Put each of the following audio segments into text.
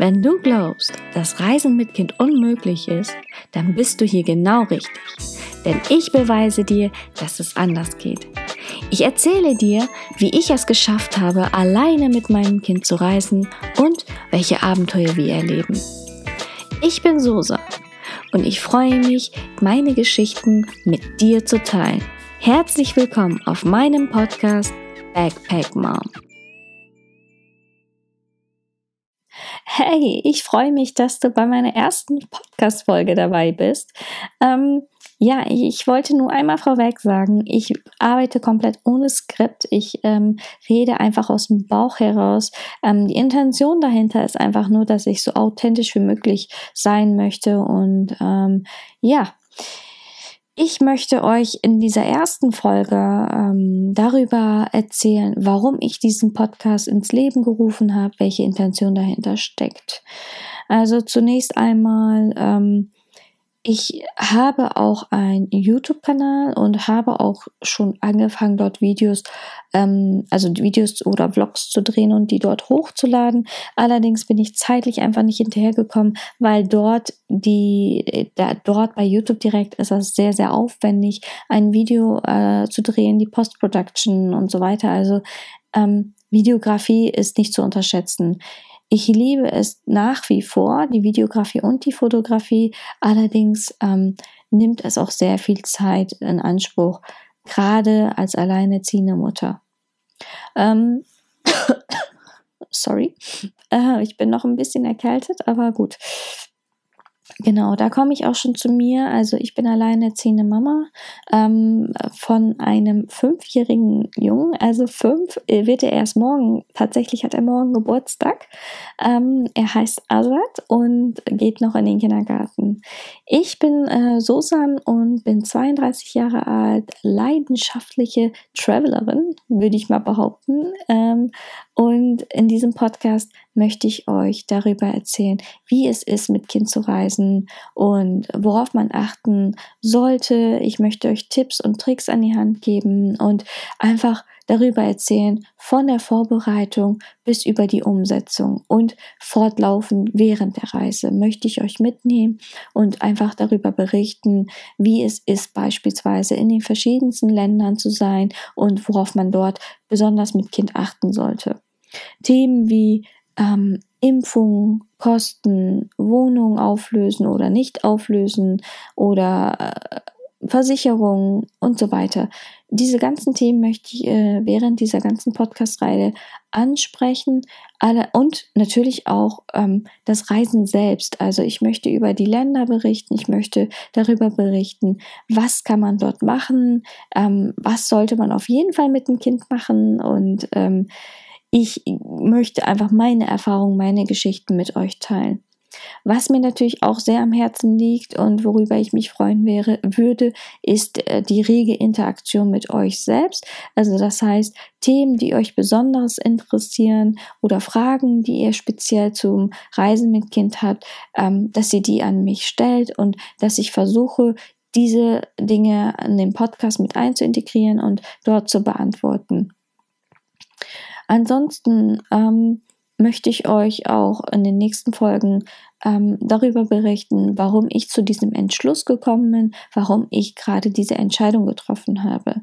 Wenn du glaubst, dass Reisen mit Kind unmöglich ist, dann bist du hier genau richtig. Denn ich beweise dir, dass es anders geht. Ich erzähle dir, wie ich es geschafft habe, alleine mit meinem Kind zu reisen und welche Abenteuer wir erleben. Ich bin Sosa und ich freue mich, meine Geschichten mit dir zu teilen. Herzlich willkommen auf meinem Podcast Backpack Mom. Hey, ich freue mich, dass du bei meiner ersten Podcast-Folge dabei bist. Ähm, ja, ich, wollte nur einmal vorweg sagen, ich arbeite komplett ohne Skript. Ich ähm, rede einfach aus dem Bauch heraus. Ähm, die Intention dahinter ist einfach nur, dass ich so authentisch wie möglich sein möchte. Und ähm, ja, ich möchte euch in dieser ersten Folge ähm, darüber erzählen, warum ich diesen Podcast ins Leben gerufen habe, welche Intention dahinter steckt. Also zunächst einmal ähm, ich habe auch einen YouTube-Kanal und habe auch schon angefangen, dort Videos, ähm, also Videos oder Vlogs zu drehen und die dort hochzuladen. Allerdings bin ich zeitlich einfach nicht hinterhergekommen, weil dort die, da, dort bei YouTube direkt ist es sehr, sehr aufwendig, ein Video äh, zu drehen, die Post-Production und so weiter. Also ähm, Videografie ist nicht zu unterschätzen. Ich liebe es nach wie vor, die Videografie und die Fotografie. Allerdings ähm, nimmt es auch sehr viel Zeit in Anspruch, gerade als alleinerziehende Mutter. Ähm, sorry, äh, ich bin noch ein bisschen erkältet, aber gut. Genau, da komme ich auch schon zu mir. Also ich bin alleinerziehende Mama ähm, von einem fünfjährigen Jungen. Also fünf äh, wird er erst morgen. Tatsächlich hat er morgen Geburtstag. Ähm, er heißt Azad und geht noch in den Kindergarten. Ich bin äh, Sosan und bin 32 Jahre alt, leidenschaftliche Travelerin, würde ich mal behaupten. Ähm, und in diesem Podcast möchte ich euch darüber erzählen, wie es ist, mit Kind zu reisen und worauf man achten sollte. Ich möchte euch Tipps und Tricks an die Hand geben und einfach darüber erzählen, von der Vorbereitung bis über die Umsetzung und fortlaufend während der Reise möchte ich euch mitnehmen und einfach darüber berichten, wie es ist, beispielsweise in den verschiedensten Ländern zu sein und worauf man dort besonders mit Kind achten sollte. Themen wie ähm, Impfungen, Kosten, Wohnungen auflösen oder nicht auflösen oder äh, Versicherungen und so weiter. Diese ganzen Themen möchte ich äh, während dieser ganzen Podcast-Reihe ansprechen. Alle, und natürlich auch ähm, das Reisen selbst. Also ich möchte über die Länder berichten, ich möchte darüber berichten, was kann man dort machen, ähm, was sollte man auf jeden Fall mit dem Kind machen und ähm, ich möchte einfach meine Erfahrungen, meine Geschichten mit euch teilen. Was mir natürlich auch sehr am Herzen liegt und worüber ich mich freuen wäre, würde, ist äh, die rege Interaktion mit euch selbst. Also das heißt, Themen, die euch besonders interessieren oder Fragen, die ihr speziell zum Reisen mit Kind habt, ähm, dass ihr die an mich stellt und dass ich versuche, diese Dinge in den Podcast mit einzuintegrieren und dort zu beantworten. Ansonsten ähm, möchte ich euch auch in den nächsten Folgen ähm, darüber berichten, warum ich zu diesem Entschluss gekommen bin, warum ich gerade diese Entscheidung getroffen habe.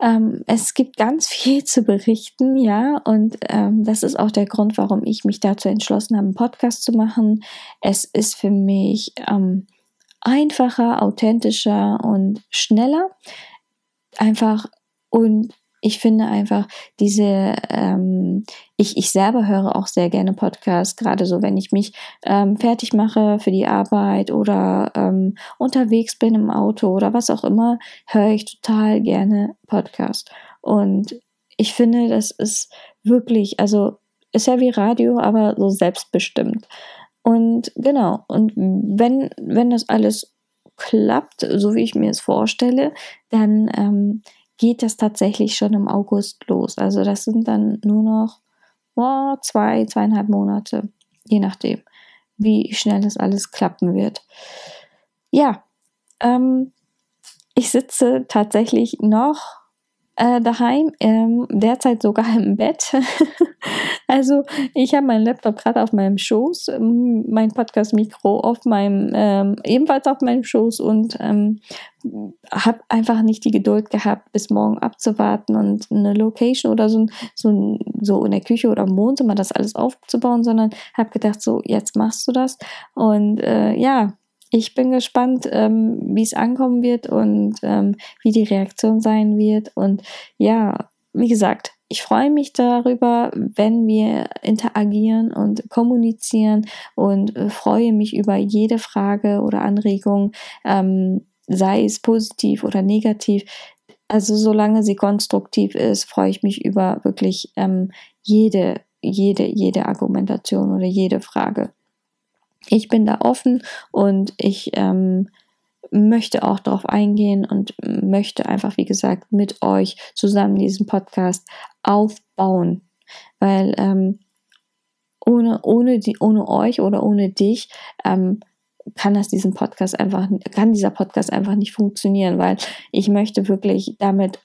Ähm, es gibt ganz viel zu berichten, ja, und ähm, das ist auch der Grund, warum ich mich dazu entschlossen habe, einen Podcast zu machen. Es ist für mich ähm, einfacher, authentischer und schneller. Einfach und ich finde einfach diese, ähm, ich, ich selber höre auch sehr gerne Podcasts, gerade so, wenn ich mich ähm, fertig mache für die Arbeit oder ähm, unterwegs bin im Auto oder was auch immer, höre ich total gerne Podcasts. Und ich finde, das ist wirklich, also ist ja wie Radio, aber so selbstbestimmt. Und genau, und wenn, wenn das alles klappt, so wie ich mir es vorstelle, dann ähm, geht das tatsächlich schon im August los. Also das sind dann nur noch oh, zwei, zweieinhalb Monate, je nachdem, wie schnell das alles klappen wird. Ja, ähm, ich sitze tatsächlich noch äh, daheim, ähm, derzeit sogar im Bett. also ich habe meinen Laptop gerade auf meinem Schoß, mein Podcast-Mikro auf meinem, ähm, ebenfalls auf meinem Schoß und ähm, habe einfach nicht die Geduld gehabt, bis morgen abzuwarten und eine Location oder so, so, so in der Küche oder im Wohnzimmer das alles aufzubauen, sondern habe gedacht, so jetzt machst du das. Und äh, ja, ich bin gespannt, ähm, wie es ankommen wird und ähm, wie die Reaktion sein wird. Und ja, wie gesagt, ich freue mich darüber, wenn wir interagieren und kommunizieren und äh, freue mich über jede Frage oder Anregung, ähm, sei es positiv oder negativ. Also solange sie konstruktiv ist, freue ich mich über wirklich ähm, jede, jede, jede Argumentation oder jede Frage ich bin da offen und ich ähm, möchte auch darauf eingehen und möchte einfach, wie gesagt, mit euch zusammen diesen Podcast aufbauen. Weil ähm, ohne, ohne, die, ohne euch oder ohne dich ähm, kann das diesen Podcast einfach, kann dieser Podcast einfach nicht funktionieren, weil ich möchte wirklich damit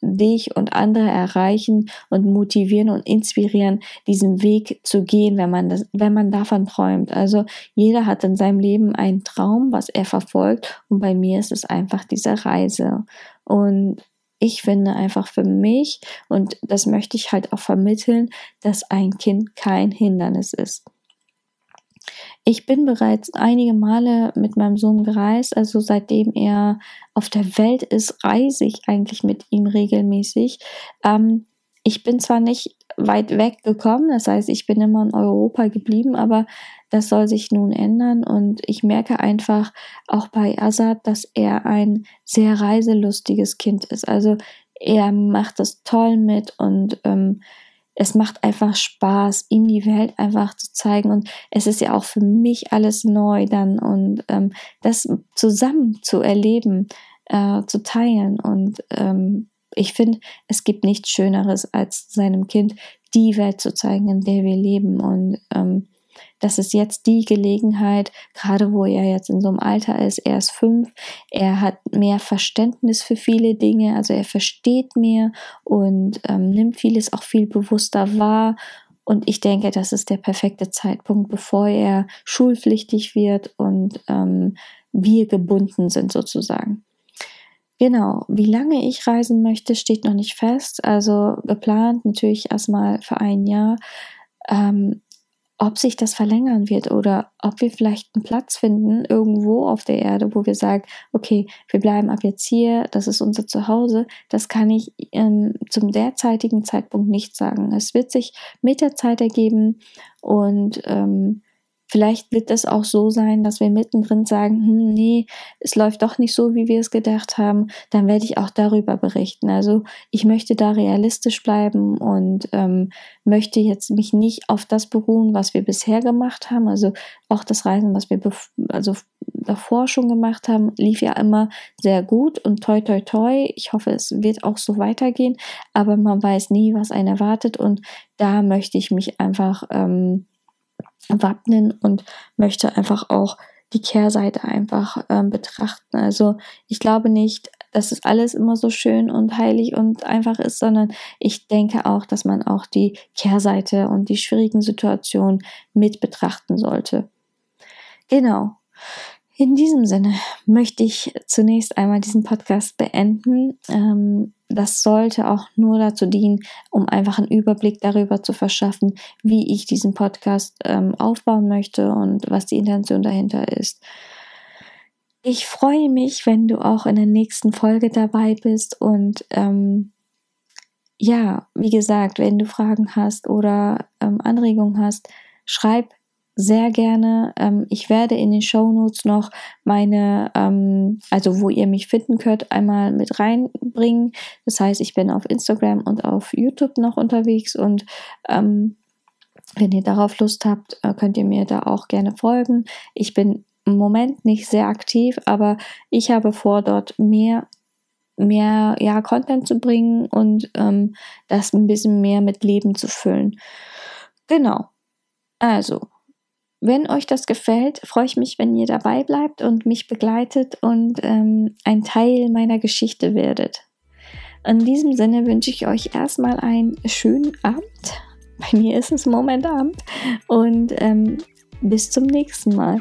dich und andere erreichen und motivieren und inspirieren, diesen Weg zu gehen, wenn man das, wenn man davon träumt. Also jeder hat in seinem Leben einen Traum, was er verfolgt und bei mir ist es einfach diese Reise. Und ich finde einfach für mich, und das möchte ich halt auch vermitteln, dass ein Kind kein Hindernis ist. Ich bin bereits einige Male mit meinem Sohn gereist, also seitdem er auf der Welt ist, reise ich eigentlich mit ihm regelmäßig. Ähm, ich bin zwar nicht weit weg gekommen, das heißt, ich bin immer in Europa geblieben, aber das soll sich nun ändern und ich merke einfach auch bei Azad, dass er ein sehr reiselustiges Kind ist. Also er macht das toll mit und ähm, es macht einfach Spaß, ihm die Welt einfach zu zeigen. Und es ist ja auch für mich alles neu dann und ähm, das zusammen zu erleben, äh, zu teilen. Und ähm, ich finde, es gibt nichts Schöneres, als seinem Kind die Welt zu zeigen, in der wir leben. Und ähm, das ist jetzt die Gelegenheit, gerade wo er jetzt in so einem Alter ist, er ist fünf, er hat mehr Verständnis für viele Dinge, also er versteht mehr und ähm, nimmt vieles auch viel bewusster wahr. Und ich denke, das ist der perfekte Zeitpunkt, bevor er schulpflichtig wird und ähm, wir gebunden sind sozusagen. Genau, wie lange ich reisen möchte, steht noch nicht fest. Also geplant natürlich erstmal für ein Jahr. Ähm, ob sich das verlängern wird oder ob wir vielleicht einen Platz finden irgendwo auf der Erde, wo wir sagen, okay, wir bleiben ab jetzt hier, das ist unser Zuhause, das kann ich ähm, zum derzeitigen Zeitpunkt nicht sagen. Es wird sich mit der Zeit ergeben und ähm, Vielleicht wird es auch so sein, dass wir mittendrin sagen, hm, nee, es läuft doch nicht so, wie wir es gedacht haben. Dann werde ich auch darüber berichten. Also ich möchte da realistisch bleiben und ähm, möchte jetzt mich nicht auf das beruhen, was wir bisher gemacht haben. Also auch das Reisen, was wir also davor schon gemacht haben, lief ja immer sehr gut und toi toi toi. Ich hoffe, es wird auch so weitergehen, aber man weiß nie, was einen erwartet und da möchte ich mich einfach ähm, wappnen und möchte einfach auch die Kehrseite einfach ähm, betrachten. Also ich glaube nicht, dass es alles immer so schön und heilig und einfach ist, sondern ich denke auch, dass man auch die Kehrseite und die schwierigen Situationen mit betrachten sollte. Genau. In diesem Sinne möchte ich zunächst einmal diesen Podcast beenden. Ähm, das sollte auch nur dazu dienen, um einfach einen Überblick darüber zu verschaffen, wie ich diesen Podcast ähm, aufbauen möchte und was die Intention dahinter ist. Ich freue mich, wenn du auch in der nächsten Folge dabei bist und ähm, ja, wie gesagt, wenn du Fragen hast oder ähm, Anregungen hast, schreib sehr gerne. Ähm, ich werde in den Show Notes noch meine, ähm, also wo ihr mich finden könnt, einmal mit reinbringen. Das heißt, ich bin auf Instagram und auf YouTube noch unterwegs und ähm, wenn ihr darauf Lust habt, äh, könnt ihr mir da auch gerne folgen. Ich bin im Moment nicht sehr aktiv, aber ich habe vor, dort mehr mehr ja Content zu bringen und ähm, das ein bisschen mehr mit Leben zu füllen. Genau. Also, wenn euch das gefällt, freue ich mich, wenn ihr dabei bleibt und mich begleitet und ähm, ein Teil meiner Geschichte werdet. In diesem Sinne wünsche ich euch erstmal einen schönen Abend. Bei mir ist es Moment Abend und ähm, bis zum nächsten Mal.